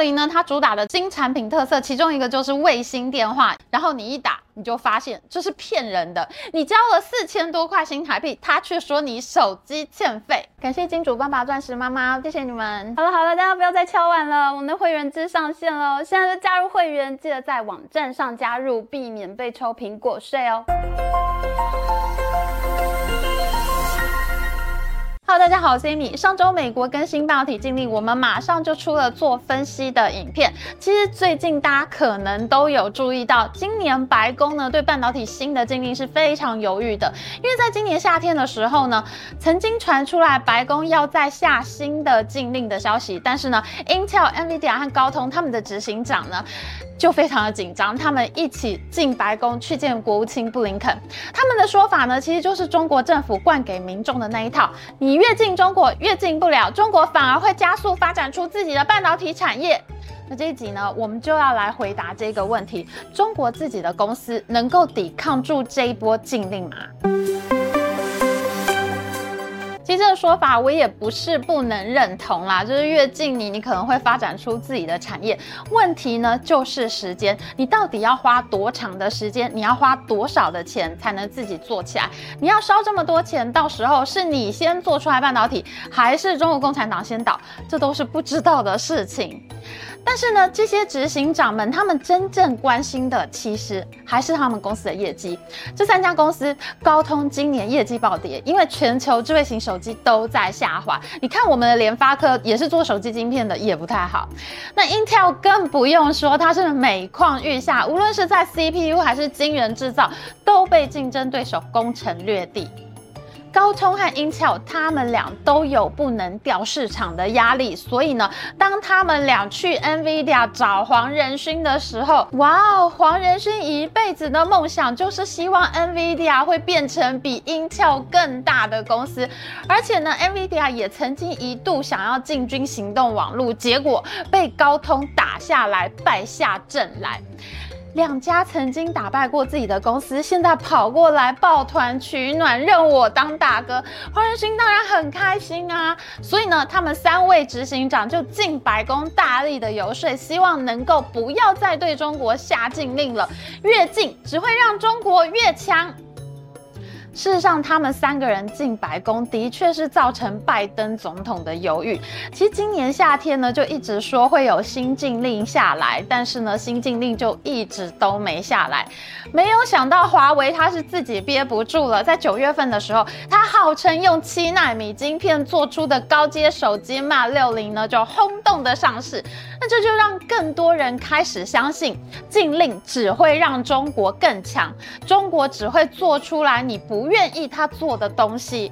零呢，它主打的新产品特色，其中一个就是卫星电话。然后你一打，你就发现这是骗人的。你交了四千多块新台币，他却说你手机欠费。感谢金主爸爸、钻石妈妈，谢谢你们。好了好了，大家不要再敲碗了，我们的会员制上线了，现在就加入会员，记得在网站上加入，避免被抽苹果税哦。好大家好，我是 Amy。上周美国更新半导体禁令，我们马上就出了做分析的影片。其实最近大家可能都有注意到，今年白宫呢对半导体新的禁令是非常犹豫的，因为在今年夏天的时候呢，曾经传出来白宫要再下新的禁令的消息，但是呢，Intel、NVIDIA 和高通他们的执行长呢。就非常的紧张，他们一起进白宫去见国务卿布林肯。他们的说法呢，其实就是中国政府灌给民众的那一套：你越进中国，越进不了，中国反而会加速发展出自己的半导体产业。那这一集呢，我们就要来回答这个问题：中国自己的公司能够抵抗住这一波禁令吗？其实这个说法我也不是不能认同啦，就是越近你，你可能会发展出自己的产业。问题呢就是时间，你到底要花多长的时间？你要花多少的钱才能自己做起来？你要烧这么多钱，到时候是你先做出来半导体，还是中国共产党先倒？这都是不知道的事情。但是呢，这些执行长们，他们真正关心的其实还是他们公司的业绩。这三家公司，高通今年业绩暴跌，因为全球智慧型手机都在下滑。你看我们的联发科也是做手机晶片的，也不太好。那 Intel 更不用说，它是每况愈下，无论是在 CPU 还是晶圆制造，都被竞争对手攻城略地。高通和 Intel 他们俩都有不能掉市场的压力，所以呢，当他们俩去 NVIDIA 找黄仁勋的时候，哇哦，黄仁勋一辈子的梦想就是希望 NVIDIA 会变成比 Intel 更大的公司，而且呢，NVIDIA 也曾经一度想要进军行动网络，结果被高通打下来，败下阵来。两家曾经打败过自己的公司，现在跑过来抱团取暖，认我当大哥，黄仁勋当然很开心啊。所以呢，他们三位执行长就进白宫，大力的游说，希望能够不要再对中国下禁令了，越禁只会让中国越强。事实上，他们三个人进白宫的确是造成拜登总统的犹豫。其实今年夏天呢，就一直说会有新禁令下来，但是呢，新禁令就一直都没下来。没有想到华为他是自己憋不住了，在九月份的时候，他号称用七纳米晶片做出的高阶手机 Mate 60呢，就轰动的上市。那这就让更多人开始相信，禁令只会让中国更强，中国只会做出来你不不愿意他做的东西。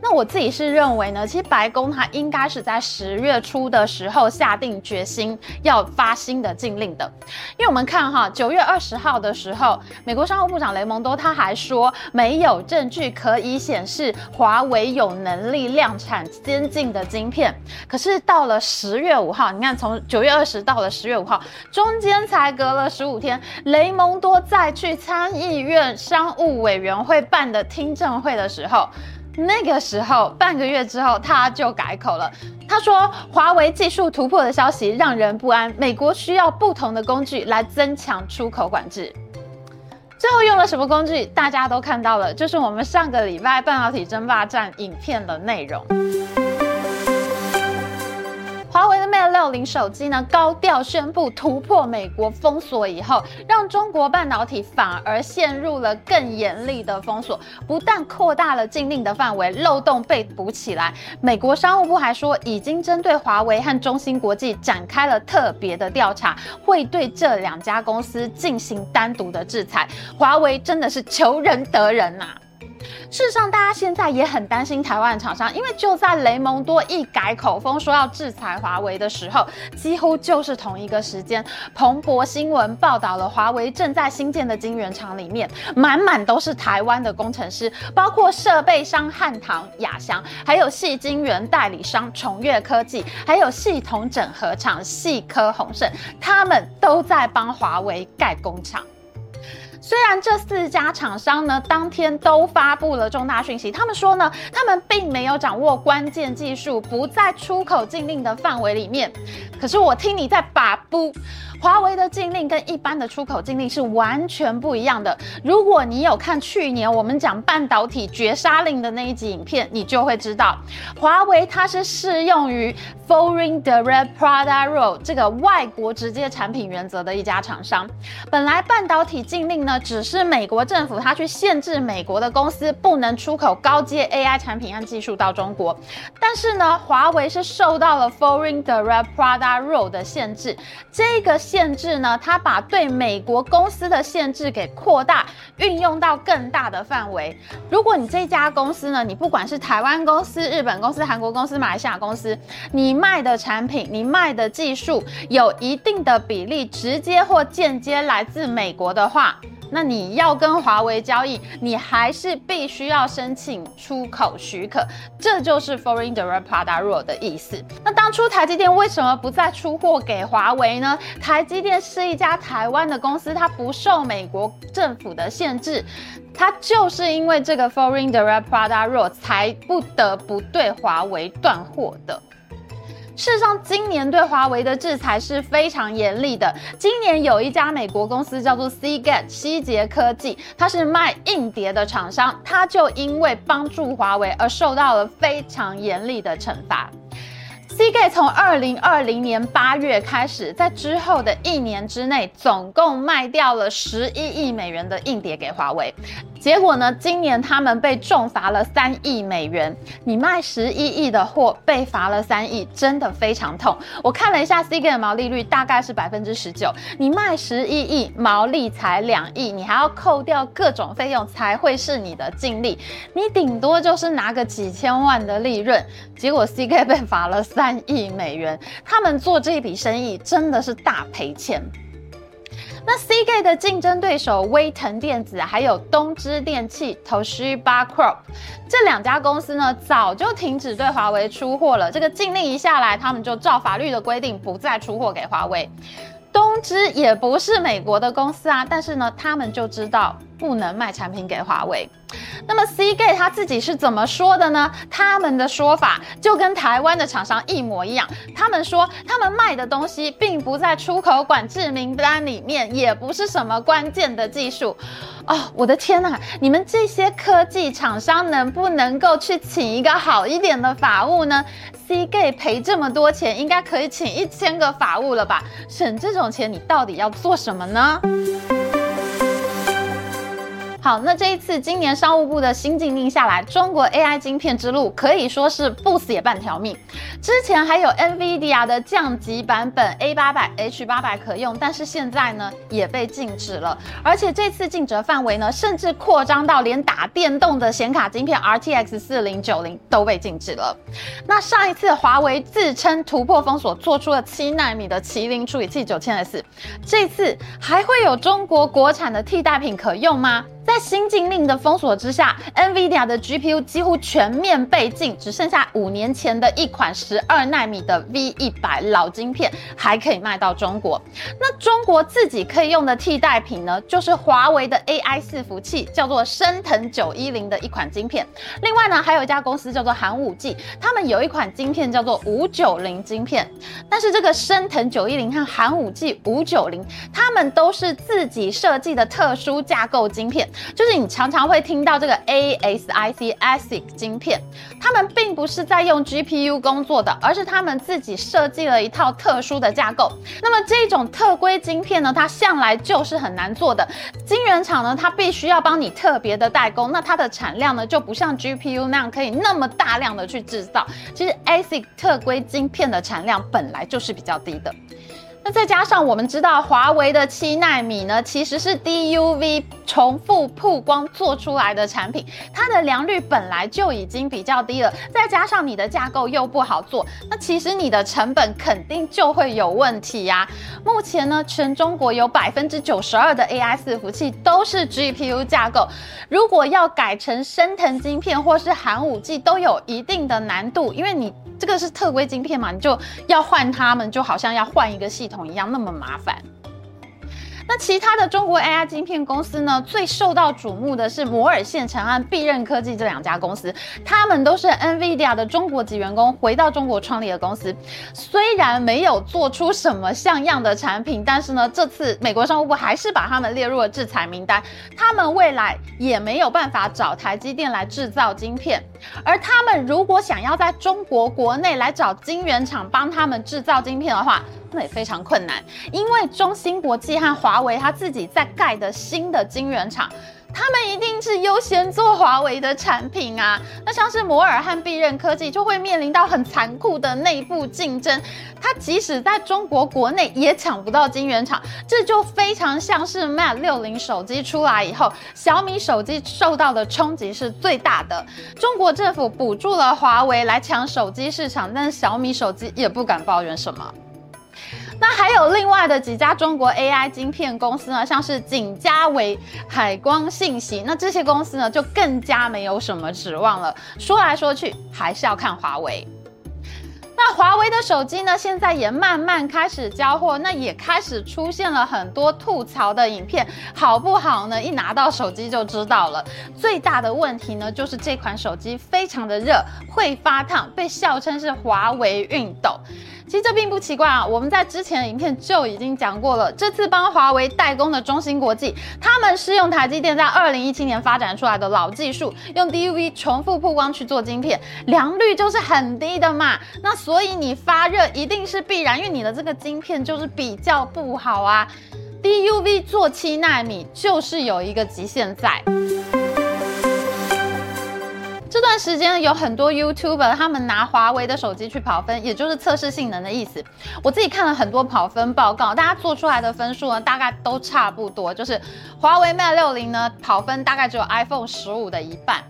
那我自己是认为呢，其实白宫它应该是在十月初的时候下定决心要发新的禁令的，因为我们看哈，九月二十号的时候，美国商务部长雷蒙多他还说没有证据可以显示华为有能力量产先进的晶片，可是到了十月五号，你看从九月二十到了十月五号，中间才隔了十五天，雷蒙多再去参议院商务委员会办的听证会的时候。那个时候，半个月之后，他就改口了。他说，华为技术突破的消息让人不安，美国需要不同的工具来增强出口管制。最后用了什么工具？大家都看到了，就是我们上个礼拜半导体争霸战影片的内容。华为的 Mate 60手机呢，高调宣布突破美国封锁以后，让中国半导体反而陷入了更严厉的封锁，不但扩大了禁令的范围，漏洞被补起来。美国商务部还说，已经针对华为和中芯国际展开了特别的调查，会对这两家公司进行单独的制裁。华为真的是求仁得仁呐、啊！事实上，大家现在也很担心台湾厂商，因为就在雷蒙多一改口风说要制裁华为的时候，几乎就是同一个时间，彭博新闻报道了华为正在新建的晶圆厂里面，满满都是台湾的工程师，包括设备商汉唐、亚翔，还有矽晶圆代理商崇越科技，还有系统整合厂矽科宏盛，他们都在帮华为盖工厂。虽然这四家厂商呢，当天都发布了重大讯息，他们说呢，他们并没有掌握关键技术，不在出口禁令的范围里面。可是我听你在把不。华为的禁令跟一般的出口禁令是完全不一样的。如果你有看去年我们讲半导体绝杀令的那一集影片，你就会知道，华为它是适用于 Foreign Direct Product Rule 这个外国直接产品原则的一家厂商。本来半导体禁令呢，只是美国政府它去限制美国的公司不能出口高阶 AI 产品和技术到中国，但是呢，华为是受到了 Foreign Direct Product Rule 的限制，这个。限制呢，它把对美国公司的限制给扩大，运用到更大的范围。如果你这家公司呢，你不管是台湾公司、日本公司、韩国公司、马来西亚公司，你卖的产品、你卖的技术有一定的比例直接或间接来自美国的话，那你要跟华为交易，你还是必须要申请出口许可，这就是 Foreign Direct Product Rule 的意思。那当初台积电为什么不再出货给华为呢？台积电是一家台湾的公司，它不受美国政府的限制，它就是因为这个 Foreign Direct Product Rule 才不得不对华为断货的。事实上，今年对华为的制裁是非常严厉的。今年有一家美国公司叫做 Seagate 西捷科技，它是卖硬碟的厂商，它就因为帮助华为而受到了非常严厉的惩罚。Seagate 从二零二零年八月开始，在之后的一年之内，总共卖掉了十一亿美元的硬碟给华为。结果呢，今年他们被重罚了三亿美元。你卖十一亿的货，被罚了三亿，真的非常痛。我看了一下 Seagate 的毛利率大概是百分之十九。你卖十一亿，毛利才两亿，你还要扣掉各种费用才会是你的净利。你顶多就是拿个几千万的利润。结果 Seagate 被罚了三。三亿美元，他们做这一笔生意真的是大赔钱。那 c gate 的竞争对手威腾电子还有东芝电器 Toshiba Corp 这两家公司呢，早就停止对华为出货了。这个禁令一下来，他们就照法律的规定不再出货给华为。东芝也不是美国的公司啊，但是呢，他们就知道不能卖产品给华为。那么 C g a t e 他自己是怎么说的呢？他们的说法就跟台湾的厂商一模一样。他们说他们卖的东西并不在出口管制名单里面，也不是什么关键的技术。哦，我的天呐，你们这些科技厂商能不能够去请一个好一点的法务呢？C g a t e 赔这么多钱，应该可以请一千个法务了吧？省这种钱，你到底要做什么呢？好，那这一次今年商务部的新禁令下来，中国 AI 晶片之路可以说是不死也半条命。之前还有 NVIDIA 的降级版本 A800、H800 可用，但是现在呢也被禁止了。而且这次禁止范围呢，甚至扩张到连打电动的显卡晶片 RTX 4090都被禁止了。那上一次华为自称突破封锁，做出了七纳米的麒麟处理器 9000S，这次还会有中国国产的替代品可用吗？在新禁令的封锁之下，NVIDIA 的 GPU 几乎全面被禁，只剩下五年前的一款十二纳米的 V100 老晶片还可以卖到中国。那中国自己可以用的替代品呢，就是华为的 AI 伺服器，叫做升腾九一零的一款晶片。另外呢，还有一家公司叫做寒武纪，他们有一款晶片叫做五九零晶片。但是这个升腾九一零和寒武纪五九零，他们都是自己设计的特殊架构晶片。就是你常常会听到这个 ASIC ASIC 晶片，他们并不是在用 GPU 工作的，而是他们自己设计了一套特殊的架构。那么这种特规晶片呢，它向来就是很难做的。晶圆厂呢，它必须要帮你特别的代工，那它的产量呢，就不像 GPU 那样可以那么大量的去制造。其实 ASIC 特规晶片的产量本来就是比较低的。那再加上我们知道，华为的七纳米呢，其实是 DUV 重复曝光做出来的产品，它的良率本来就已经比较低了，再加上你的架构又不好做，那其实你的成本肯定就会有问题呀、目前呢，全中国有百分之九十二的 AI 伺服器都是 GPU 架构，如果要改成升腾晶片或是寒武纪，都有一定的难度，因为你这个是特规晶片嘛，你就要换它们，就好像要换一个系统。一样那么麻烦。那其他的中国 AI 晶片公司呢，最受到瞩目的是摩尔线程和必任科技这两家公司，他们都是 NVIDIA 的中国籍员工回到中国创立的公司。虽然没有做出什么像样的产品，但是呢，这次美国商务部还是把他们列入了制裁名单。他们未来也没有办法找台积电来制造晶片，而他们如果想要在中国国内来找晶圆厂帮他们制造晶片的话，也非常困难，因为中芯国际和华为他自己在盖的新的晶圆厂。他们一定是优先做华为的产品啊，那像是摩尔和必韧科技就会面临到很残酷的内部竞争，它即使在中国国内也抢不到晶圆厂，这就非常像是 Mate 60手机出来以后，小米手机受到的冲击是最大的。中国政府补助了华为来抢手机市场，但是小米手机也不敢抱怨什么。那还有另外的几家中国 AI 晶片公司呢，像是景嘉微、海光信息，那这些公司呢就更加没有什么指望了。说来说去，还是要看华为。那华为的手机呢，现在也慢慢开始交货，那也开始出现了很多吐槽的影片，好不好呢？一拿到手机就知道了。最大的问题呢，就是这款手机非常的热，会发烫，被笑称是华为熨斗。其实这并不奇怪啊，我们在之前的影片就已经讲过了。这次帮华为代工的中芯国际，他们是用台积电在二零一七年发展出来的老技术，用 DUV 重复曝光去做晶片，良率就是很低的嘛。那所以你发热一定是必然，因为你的这个晶片就是比较不好啊。DUV 做七纳米就是有一个极限在。时间有很多 YouTuber 他们拿华为的手机去跑分，也就是测试性能的意思。我自己看了很多跑分报告，大家做出来的分数呢，大概都差不多，就是华为 Mate 60呢跑分大概只有 iPhone 十五的一半。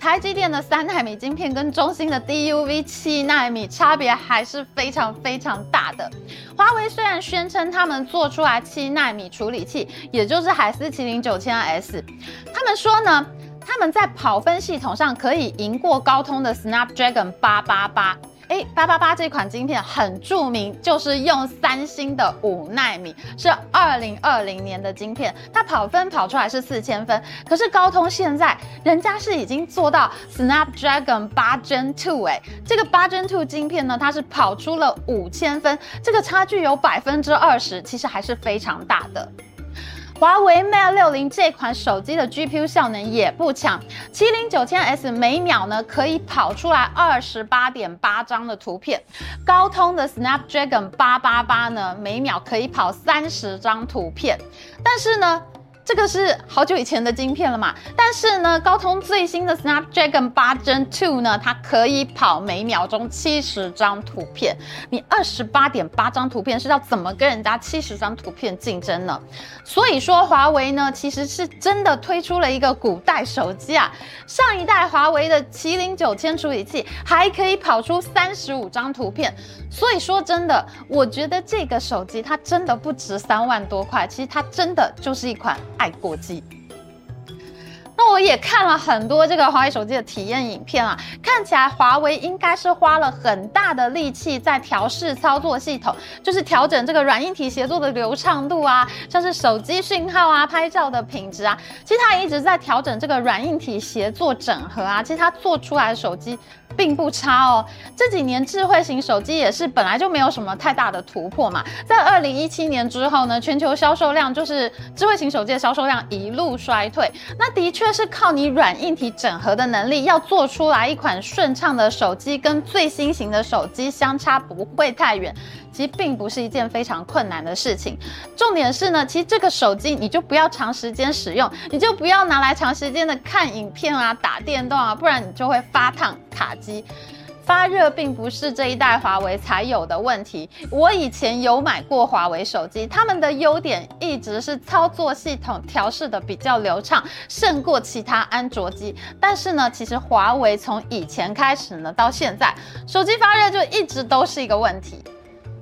台积电的三纳米晶片跟中兴的 DUV 七纳米差别还是非常非常大的。华为虽然宣称他们做出来七纳米处理器，也就是海思麒麟九千 S，他们说呢。他们在跑分系统上可以赢过高通的 Snapdragon 八八八，哎，八八八这款晶片很著名，就是用三星的五纳米，是二零二零年的晶片，它跑分跑出来是四千分，可是高通现在人家是已经做到 Snapdragon 八 Gen Two，哎，这个八 Gen Two 晶片呢，它是跑出了五千分，这个差距有百分之二十，其实还是非常大的。华为 Mate 六零这款手机的 GPU 效能也不强，麒麟九千 S 每秒呢可以跑出来二十八点八张的图片，高通的 Snapdragon 八八八呢每秒可以跑三十张图片，但是呢。这个是好久以前的晶片了嘛，但是呢，高通最新的 Snapdragon 8 Gen 2呢，它可以跑每秒钟七十张图片。你二十八点八张图片是要怎么跟人家七十张图片竞争呢？所以说，华为呢其实是真的推出了一个古代手机啊。上一代华为的麒麟九千处理器还可以跑出三十五张图片。所以说真的，我觉得这个手机它真的不值三万多块，其实它真的就是一款。爱国机，那我也看了很多这个华为手机的体验影片啊，看起来华为应该是花了很大的力气在调试操作系统，就是调整这个软硬体协作的流畅度啊，像是手机讯号啊、拍照的品质啊，其实它一直在调整这个软硬体协作整合啊，其实它做出来的手机。并不差哦，这几年智慧型手机也是本来就没有什么太大的突破嘛。在二零一七年之后呢，全球销售量就是智慧型手机的销售量一路衰退。那的确这是靠你软硬体整合的能力，要做出来一款顺畅的手机，跟最新型的手机相差不会太远。其实并不是一件非常困难的事情。重点是呢，其实这个手机你就不要长时间使用，你就不要拿来长时间的看影片啊、打电动啊，不然你就会发烫、卡机、发热，并不是这一代华为才有的问题。我以前有买过华为手机，他们的优点一直是操作系统调试的比较流畅，胜过其他安卓机。但是呢，其实华为从以前开始呢，到现在，手机发热就一直都是一个问题。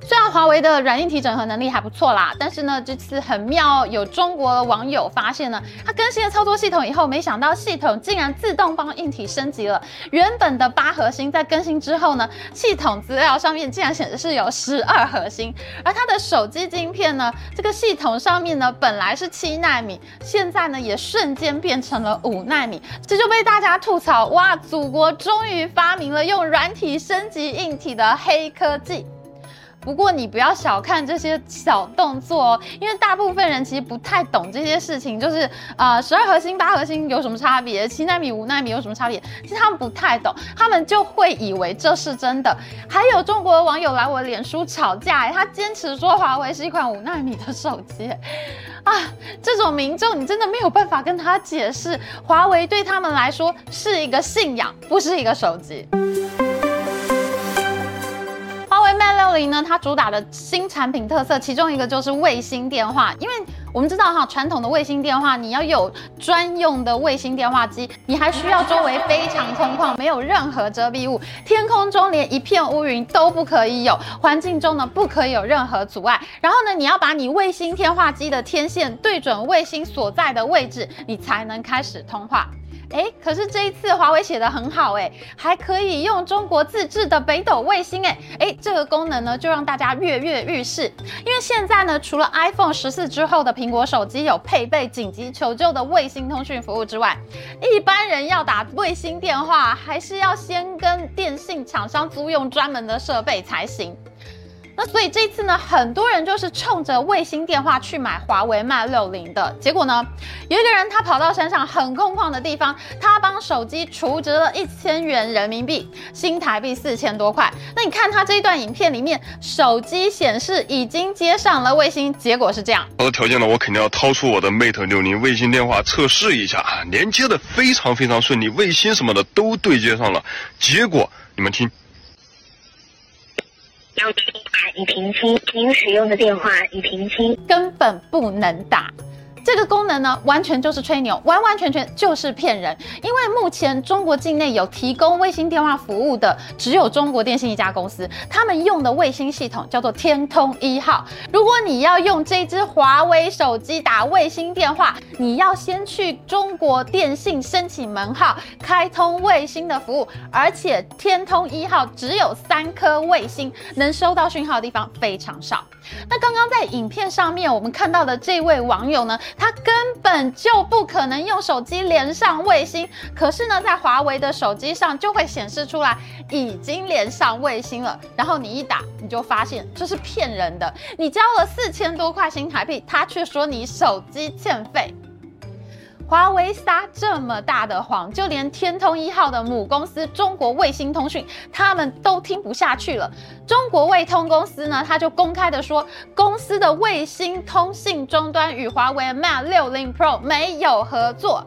虽然华为的软硬体整合能力还不错啦，但是呢，这次很妙，有中国网友发现呢，它更新了操作系统以后，没想到系统竟然自动帮硬体升级了。原本的八核心在更新之后呢，系统资料上面竟然显示是有十二核心，而它的手机晶片呢，这个系统上面呢本来是七纳米，现在呢也瞬间变成了五纳米，这就被大家吐槽哇，祖国终于发明了用软体升级硬体的黑科技。不过你不要小看这些小动作哦，因为大部分人其实不太懂这些事情，就是呃，十二核心、八核心有什么差别？七纳米、五纳米有什么差别？其实他们不太懂，他们就会以为这是真的。还有中国的网友来我脸书吵架，他坚持说华为是一款五纳米的手机，啊，这种民众你真的没有办法跟他解释，华为对他们来说是一个信仰，不是一个手机。幺零呢，它主打的新产品特色，其中一个就是卫星电话。因为我们知道哈，传统的卫星电话，你要有专用的卫星电话机，你还需要周围非常空旷，没有任何遮蔽物，天空中连一片乌云都不可以有，环境中呢不可以有任何阻碍。然后呢，你要把你卫星电话机的天线对准卫星所在的位置，你才能开始通话。哎，可是这一次华为写得很好，哎，还可以用中国自制的北斗卫星，哎，哎，这个功能呢就让大家跃跃欲试。因为现在呢，除了 iPhone 十四之后的苹果手机有配备紧急求救的卫星通讯服务之外，一般人要打卫星电话，还是要先跟电信厂商租用专门的设备才行。那所以这次呢，很多人就是冲着卫星电话去买华为 Mate 60的，结果呢，有一个人他跑到山上很空旷的地方，他帮手机储值了一千元人民币，新台币四千多块。那你看他这一段影片里面，手机显示已经接上了卫星，结果是这样。好的条件呢，我肯定要掏出我的 Mate 60卫星电话测试一下，连接的非常非常顺利，卫星什么的都对接上了。结果你们听。要打已停机，您使用的电话已停机，根本不能打。这个功能呢，完全就是吹牛，完完全全就是骗人。因为目前中国境内有提供卫星电话服务的，只有中国电信一家公司，他们用的卫星系统叫做天通一号。如果你要用这支华为手机打卫星电话，你要先去中国电信申请门号，开通卫星的服务，而且天通一号只有三颗卫星，能收到讯号的地方非常少。那刚刚在影片上面我们看到的这位网友呢，它根本就不可能用手机连上卫星，可是呢，在华为的手机上就会显示出来已经连上卫星了。然后你一打，你就发现这是骗人的，你交了四千多块新台币，他却说你手机欠费。华为撒这么大的谎，就连天通一号的母公司中国卫星通讯，他们都听不下去了。中国卫通公司呢，他就公开的说，公司的卫星通信终端与华为 Mate 60 Pro 没有合作。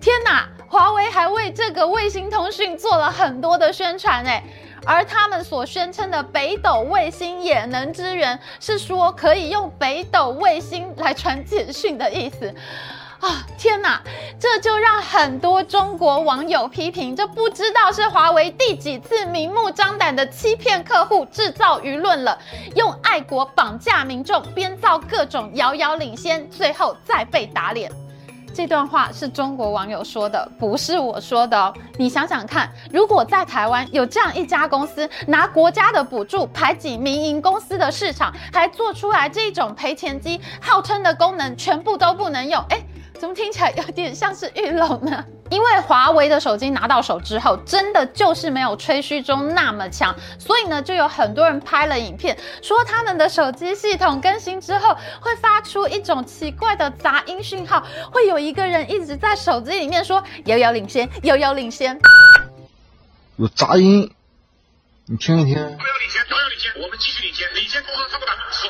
天哪，华为还为这个卫星通讯做了很多的宣传诶，而他们所宣称的北斗卫星也能支援，是说可以用北斗卫星来传简讯的意思。啊、天哪，这就让很多中国网友批评，这不知道是华为第几次明目张胆的欺骗客户、制造舆论了，用爱国绑架民众，编造各种遥遥领先，最后再被打脸。这段话是中国网友说的，不是我说的哦。你想想看，如果在台湾有这样一家公司，拿国家的补助排挤民营公司的市场，还做出来这种赔钱机，号称的功能全部都不能用，哎。怎么听起来有点像是玉龙呢？因为华为的手机拿到手之后，真的就是没有吹嘘中那么强，所以呢，就有很多人拍了影片，说他们的手机系统更新之后，会发出一种奇怪的杂音讯号，会有一个人一直在手机里面说“遥遥领先，遥遥领先”，有杂音，你听一听。遥遥领先，遥遥领先，我们继续领先，领先多少？差不多百分之十。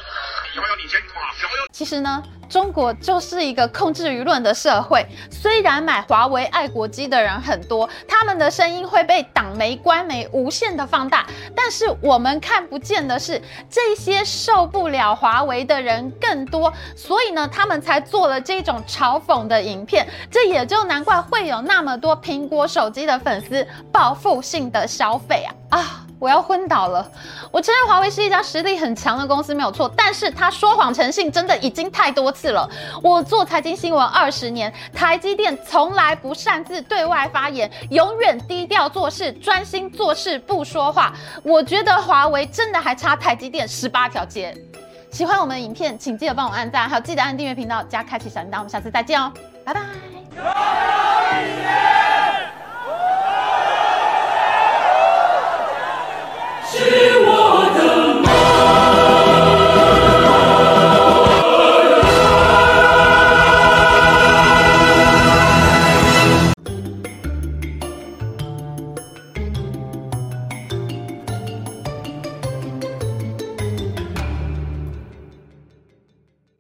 遥遥领先，哇，遥遥。其实呢。中国就是一个控制舆论的社会。虽然买华为爱国机的人很多，他们的声音会被党媒、官媒无限的放大，但是我们看不见的是，这些受不了华为的人更多，所以呢，他们才做了这种嘲讽的影片。这也就难怪会有那么多苹果手机的粉丝报复性的消费啊啊！我要昏倒了！我承认华为是一家实力很强的公司，没有错，但是他说谎成性真的已经太多次了。我做财经新闻二十年，台积电从来不擅自对外发言，永远低调做事，专心做事不说话。我觉得华为真的还差台积电十八条街。喜欢我们的影片，请记得帮我按赞，还有记得按订阅频道加开启小铃铛。我们下次再见哦，拜拜。